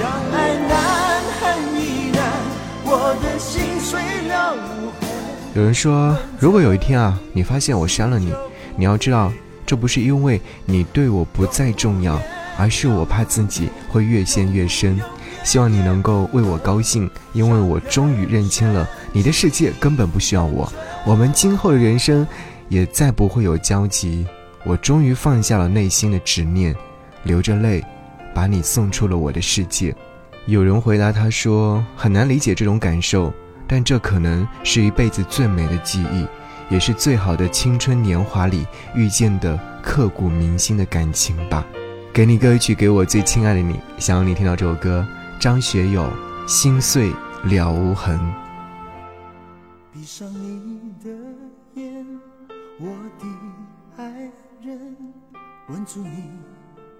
相爱难，恨亦难，我的心碎了无痕。有人说，如果有一天啊，你发现我删了你，你要知道，这不是因为你对我不再重要，而是我怕自己会越陷越深。希望你能够为我高兴，因为我终于认清了你的世界根本不需要我，我们今后的人生也再不会有交集。我终于放下了内心的执念，流着泪，把你送出了我的世界。有人回答他说：“很难理解这种感受，但这可能是一辈子最美的记忆，也是最好的青春年华里遇见的刻骨铭心的感情吧。”给你歌曲，给我最亲爱的你，想要你听到这首歌。张学友，心碎了无痕。闭上你的眼，我的爱人，吻住你，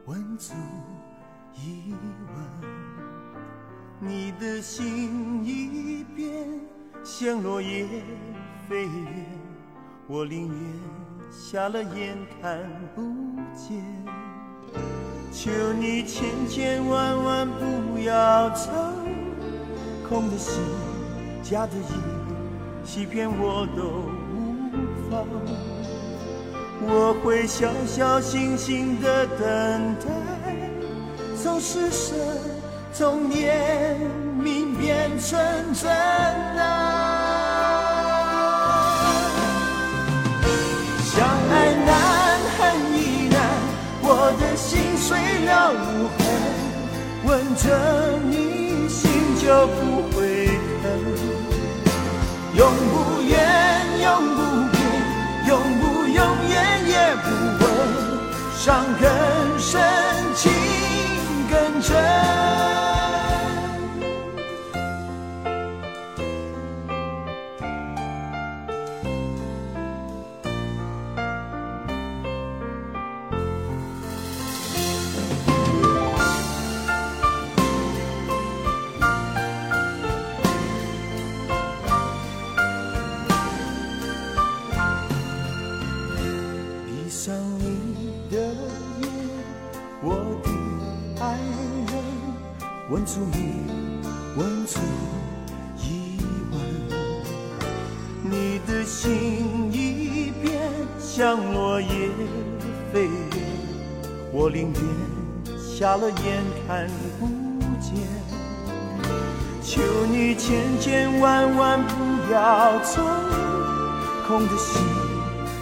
吻住一吻。你的心一变，像落叶飞远，我宁愿瞎了眼看不见。求你千千万万不要走，空的心，假的意，欺骗我都无妨。我会小小心心的等待，从施舍，从怜悯变成真爱。相爱难，恨亦难，我的心碎了无痕。吻着你，心就不会疼。永不怨，永不变，永不永远也不问伤痕。我的爱人问出你，问出疑问。你的心一变，像落叶飞，我宁愿瞎了眼看不见。求你千千万万不要走，空的心，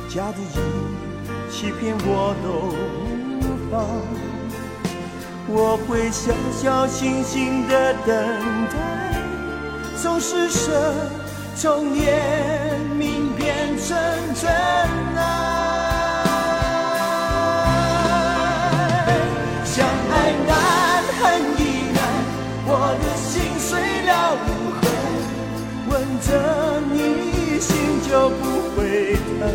假的意，欺骗我都无妨。我会小小心心的等待，从失神，从念明变成真爱。相爱难，恨亦难，我的心碎了无痕，吻着你心就不会疼，